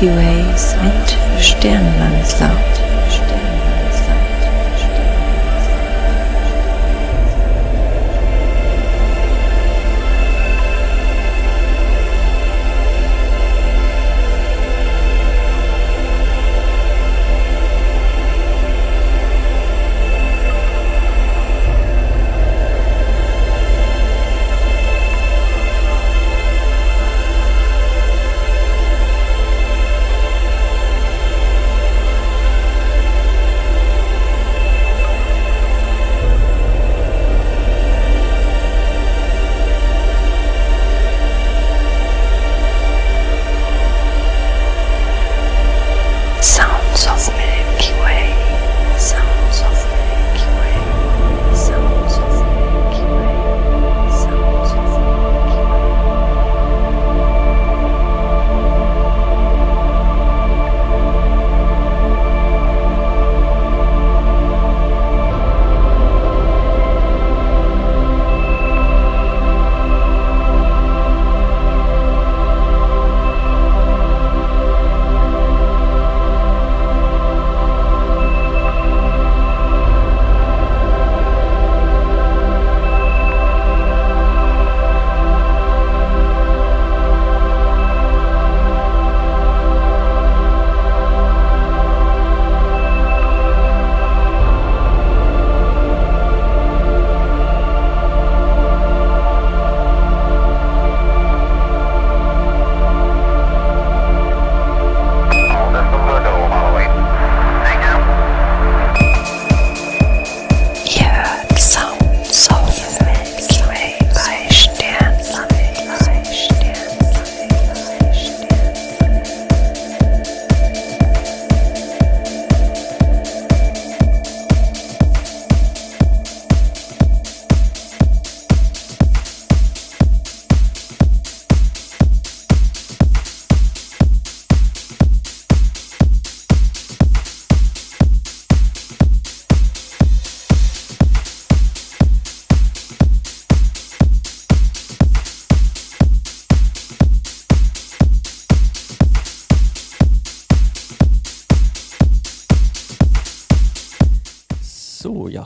Sounds of Milky Ways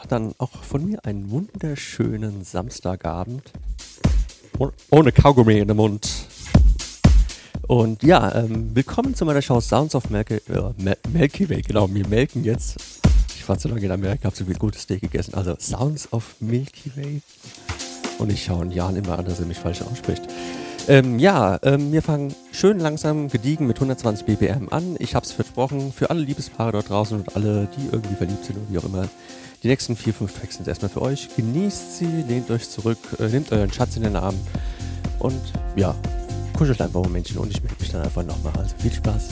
dann auch von mir einen wunderschönen Samstagabend. Oh- Ohne Kaugummi in den Mund. Und ja, ähm, willkommen zu meiner Show Sounds of Milky, äh, Milky Way. Genau, wir melken jetzt. Ich war zu lange in Amerika, habe so viel gutes Steak gegessen. Also Sounds of Milky Way. Und ich schaue Jan immer an, dass er mich falsch ausspricht. Ähm, ja, ähm, wir fangen schön langsam gediegen mit 120 BPM an. Ich habe es versprochen, für alle Liebespaare dort draußen und alle, die irgendwie verliebt sind oder wie auch immer. Die nächsten vier, fünf Tracks sind erstmal für euch. Genießt sie, lehnt euch zurück, äh, nehmt euren Schatz in den Arm und ja, kuschelt einfach ein Momentchen und ich melde mich dann einfach nochmal. Also viel Spaß.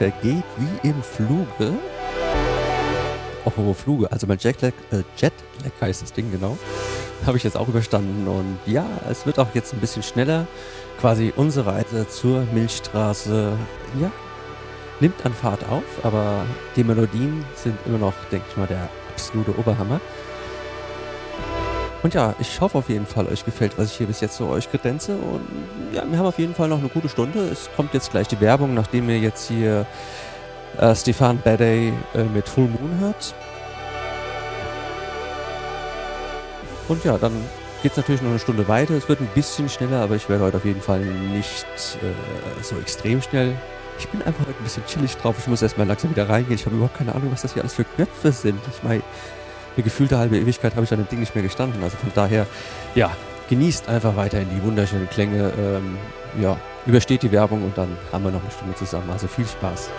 Vergeht wie im Fluge. Oh, Fluge. Also mein Jetlag, äh, Jetlag heißt das Ding, genau. Habe ich jetzt auch überstanden. Und ja, es wird auch jetzt ein bisschen schneller. Quasi unsere Reise zur Milchstraße, ja, nimmt an Fahrt auf. Aber die Melodien sind immer noch, denke ich mal, der absolute Oberhammer. Und ja, ich hoffe auf jeden Fall, euch gefällt, was ich hier bis jetzt so euch kredenze. Und ja, wir haben auf jeden Fall noch eine gute Stunde. Es kommt jetzt gleich die Werbung, nachdem ihr jetzt hier äh, Stefan Baday äh, mit Full Moon hört. Und ja, dann geht es natürlich noch eine Stunde weiter. Es wird ein bisschen schneller, aber ich werde heute auf jeden Fall nicht äh, so extrem schnell. Ich bin einfach heute ein bisschen chillig drauf. Ich muss erstmal langsam wieder reingehen. Ich habe überhaupt keine Ahnung, was das hier alles für Knöpfe sind. Ich meine, eine gefühlte halbe Ewigkeit habe ich an dem Ding nicht mehr gestanden. Also von daher, ja, genießt einfach weiterhin die wunderschönen Klänge. Ähm, ja, übersteht die Werbung und dann haben wir noch eine Stunde zusammen. Also viel Spaß.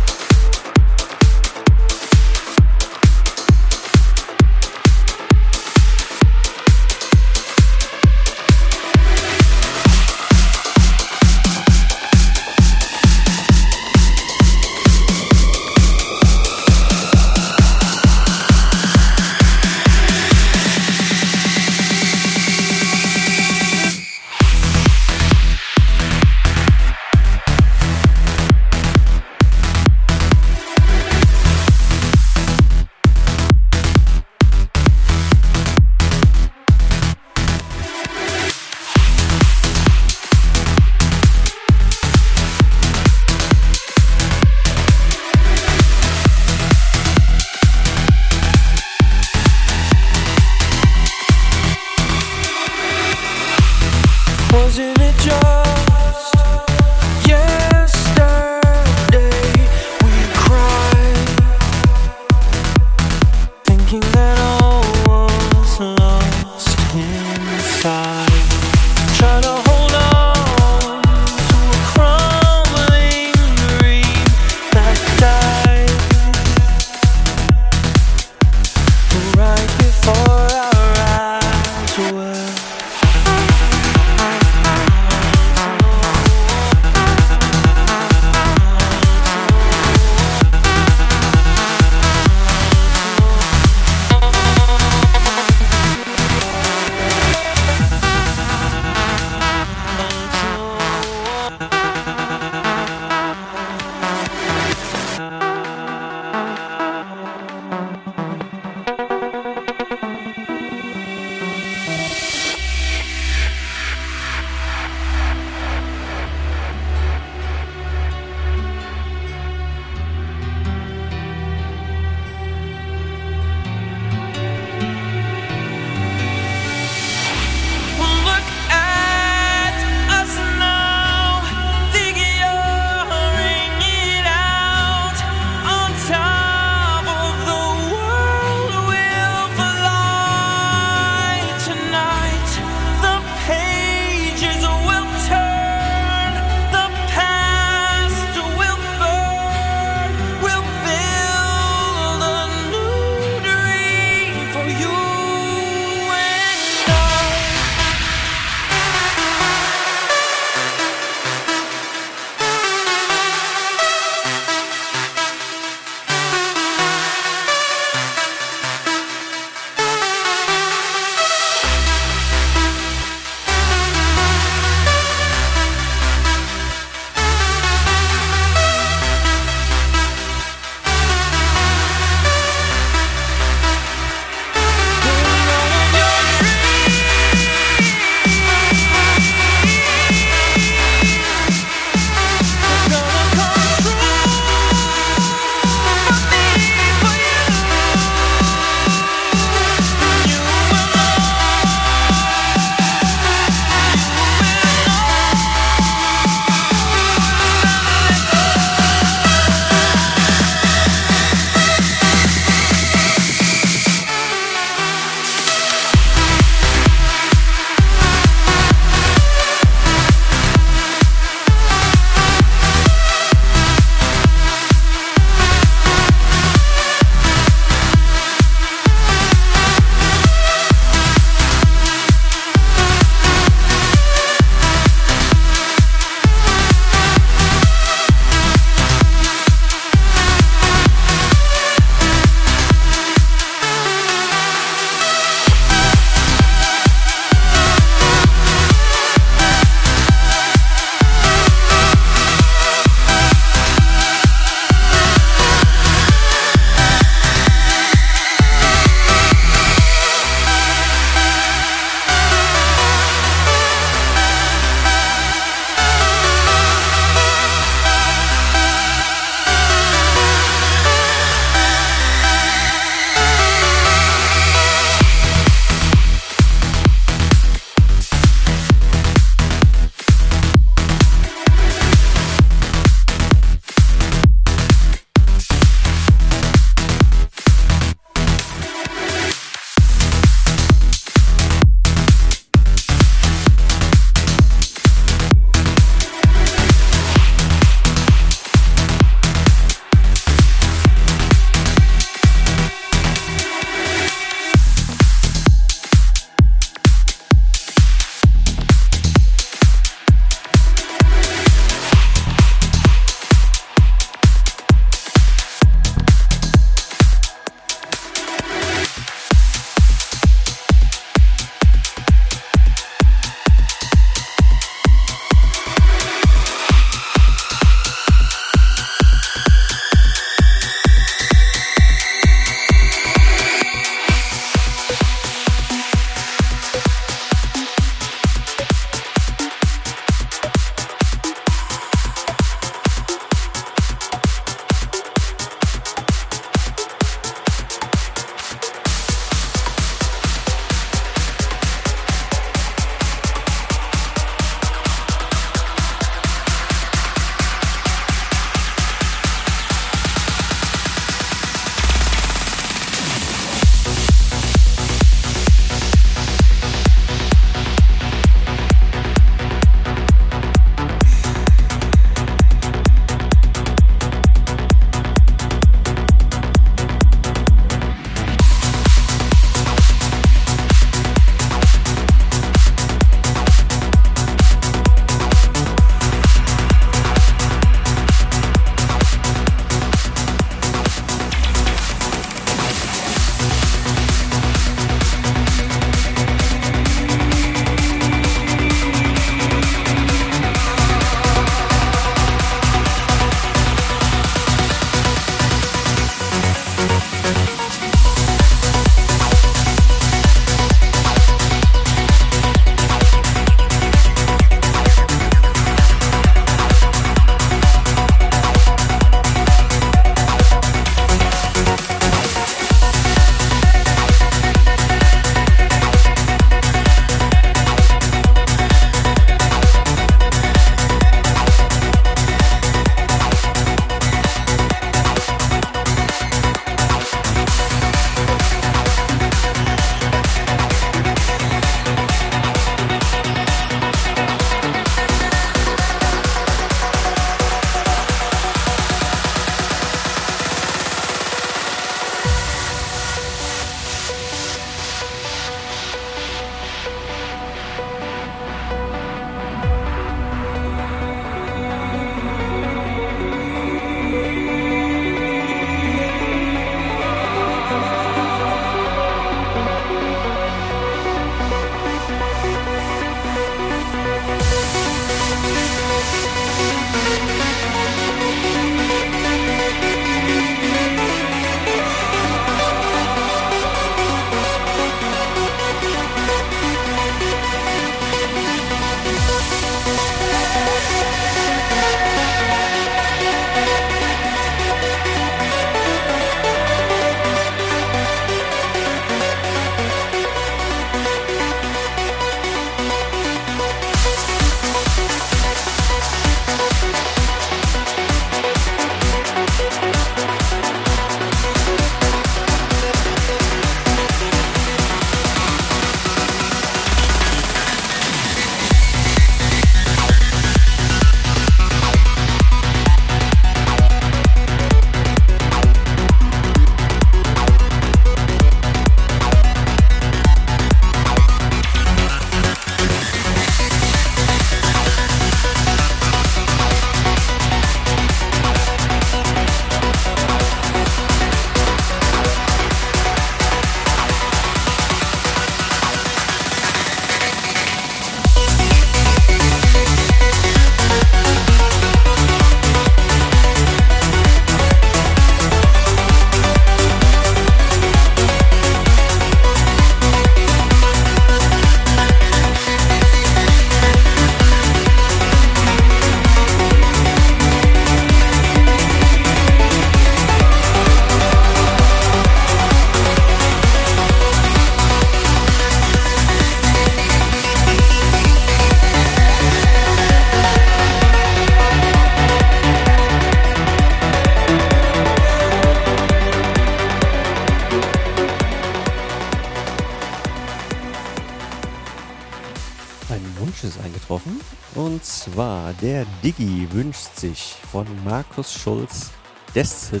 Der Diggi wünscht sich von Markus Schulz Desti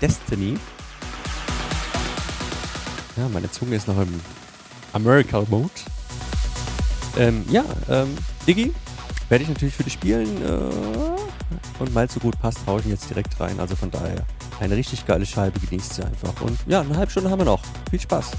Destiny. Ja, meine Zunge ist noch im Americal Mode. Ähm, ja, ähm, Diggi, werde ich natürlich für dich spielen. Äh, und mal so gut passt, haue ich ihn jetzt direkt rein. Also von daher, eine richtig geile Scheibe, genießt sie einfach. Und ja, eine halbe Stunde haben wir noch. Viel Spaß.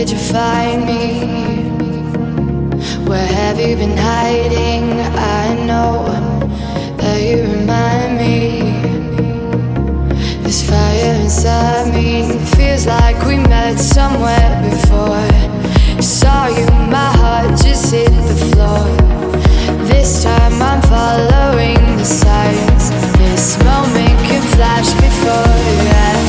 Did you find me? Where have you been hiding? I know that you remind me. This fire inside me feels like we met somewhere before. Saw you, my heart just hit the floor. This time I'm following the signs. This moment can flash before yeah. So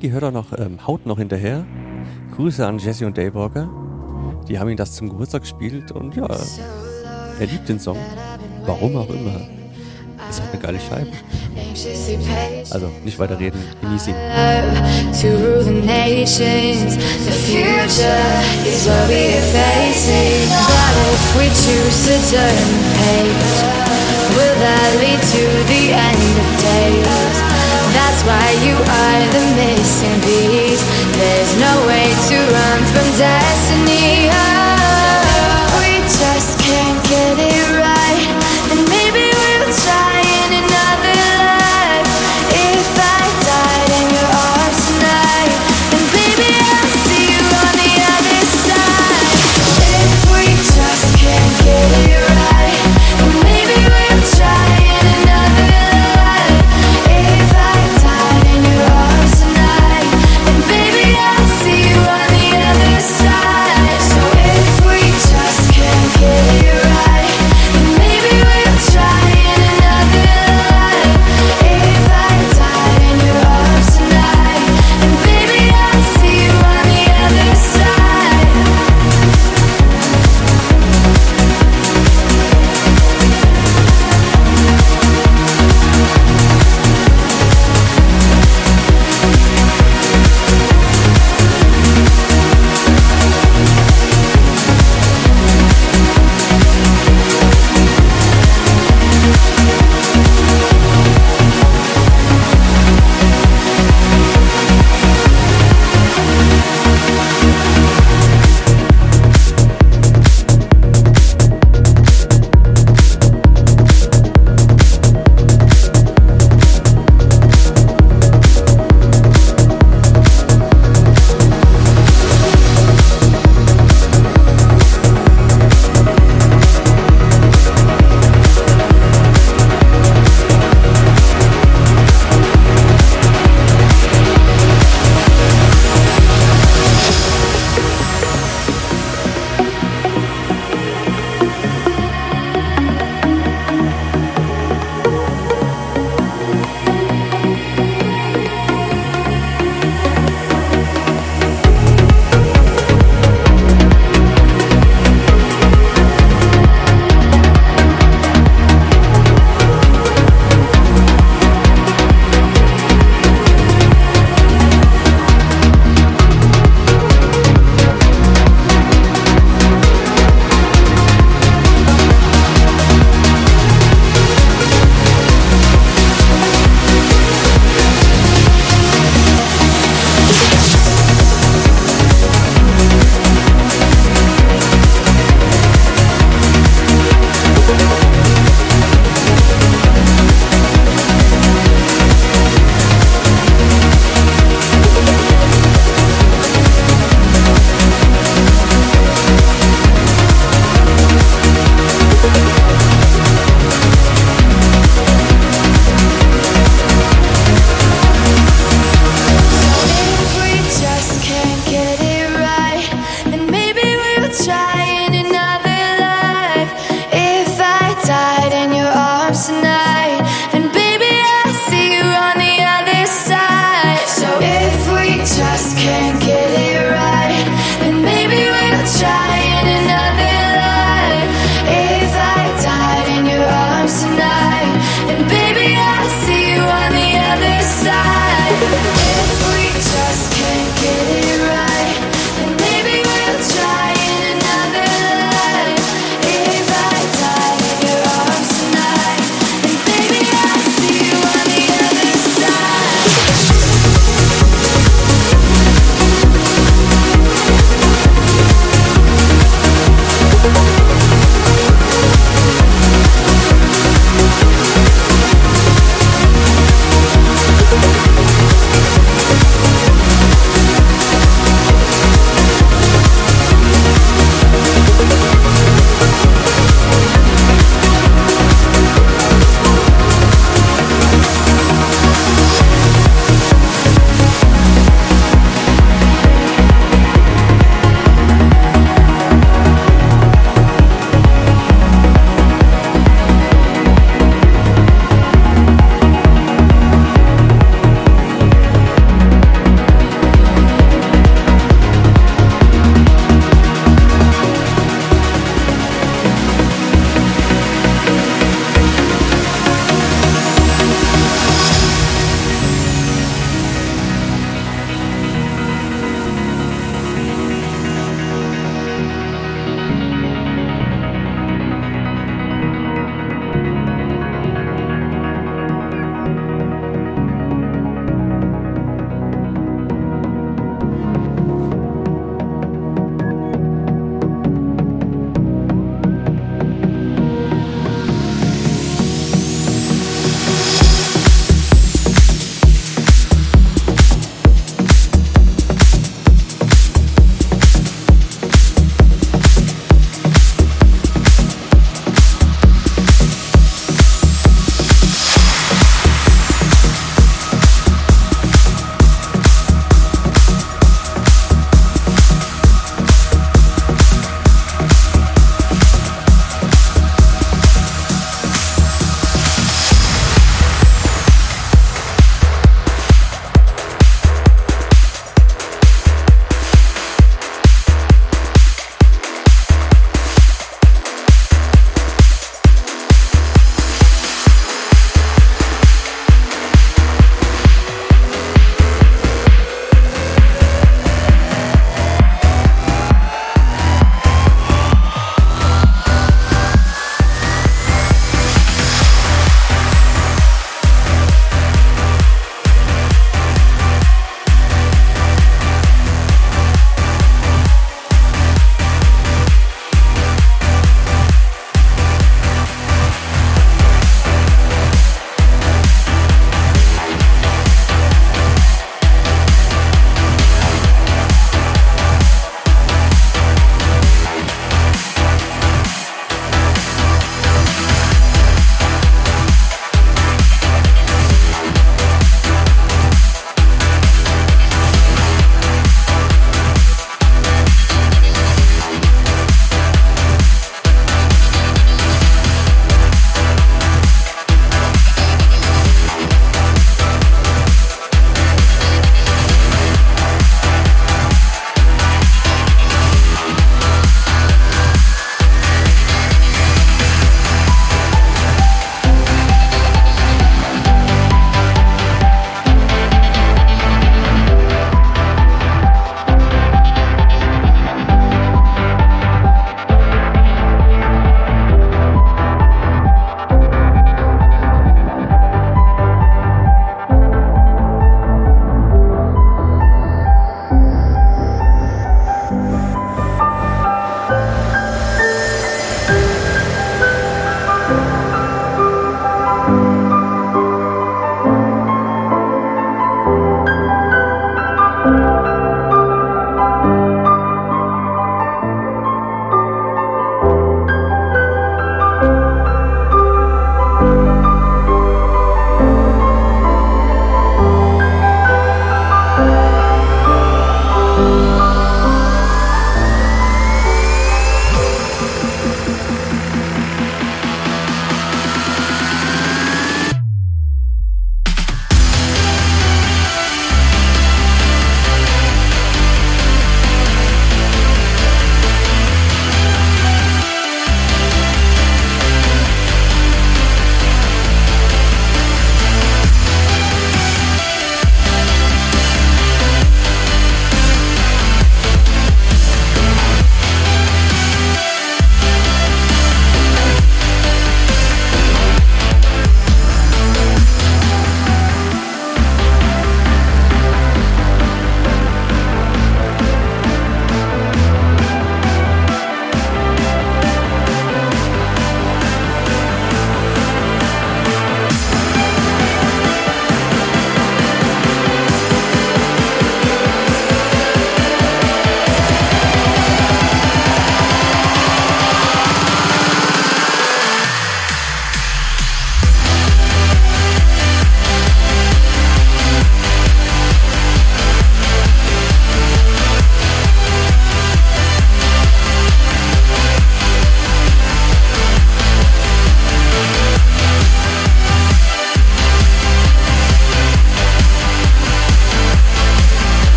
Hört auch noch, ähm, haut noch hinterher. Grüße an Jesse und Dave. Die haben ihm das zum Geburtstag gespielt und ja, er liebt den Song. Warum auch immer. Ist auch eine geile Scheibe. Also nicht weiter reden, genieß ihn. to rule the nations. The future is what we are facing. But if we choose to turn page, will that lead to the end of days? That's why you are the missing piece. There's no way to run from destiny.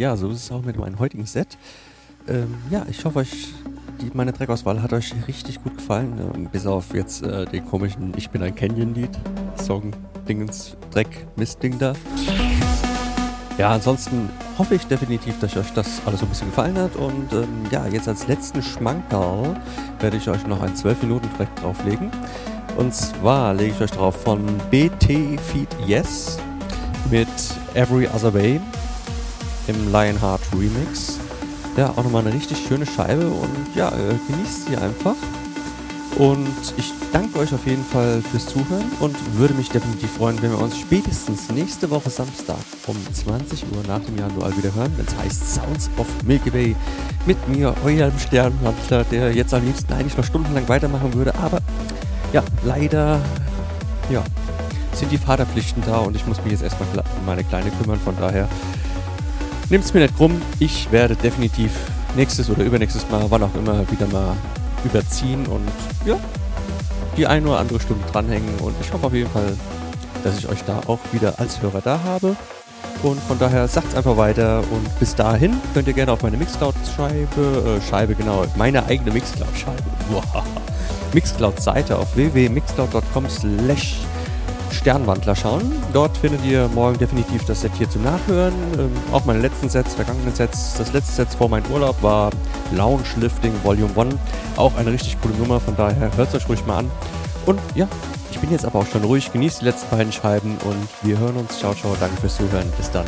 Ja, so ist es auch mit meinem heutigen Set. Ähm, ja, ich hoffe, euch, die, meine Dreckauswahl hat euch richtig gut gefallen. Ähm, bis auf jetzt äh, den komischen Ich bin ein Canyon-Lied. Song, Dingens, Dreck, Mistding da. Ja, ansonsten hoffe ich definitiv, dass euch das alles so ein bisschen gefallen hat. Und ähm, ja, jetzt als letzten Schmankerl werde ich euch noch einen 12-Minuten-Track drauflegen. Und zwar lege ich euch drauf von BT Feed Yes mit Every Other Way im Lionheart Remix. Ja, auch nochmal eine richtig schöne Scheibe und ja, äh, genießt sie einfach. Und ich danke euch auf jeden Fall fürs Zuhören und würde mich definitiv freuen, wenn wir uns spätestens nächste Woche Samstag um 20 Uhr nach dem Januar wieder hören, wenn es heißt Sounds of Milky Way mit mir, eurem Sternwandler, der jetzt am liebsten eigentlich noch stundenlang weitermachen würde, aber ja, leider, ja, sind die Vaterpflichten da und ich muss mich jetzt erstmal um meine Kleine kümmern, von daher nehmt es mir nicht krumm, ich werde definitiv nächstes oder übernächstes Mal, wann auch immer, wieder mal überziehen und ja, die ein oder andere Stunde dranhängen. Und ich hoffe auf jeden Fall, dass ich euch da auch wieder als Hörer da habe. Und von daher sagt's einfach weiter. Und bis dahin könnt ihr gerne auf meine Mixcloud-Scheibe, äh, Scheibe genau, meine eigene Mixcloud-Scheibe, wow, Mixcloud-Seite auf www.mixcloud.com slash Sternwandler schauen. Dort findet ihr morgen definitiv das Set hier zum Nachhören. Ähm, auch meine letzten Sets, vergangenen Sets. Das letzte Set vor meinem Urlaub war Lounge Lifting Volume 1. Auch eine richtig coole Nummer, von daher hört es euch ruhig mal an. Und ja, ich bin jetzt aber auch schon ruhig. Genießt die letzten beiden Scheiben und wir hören uns. Ciao, ciao. Danke fürs Zuhören. Bis dann.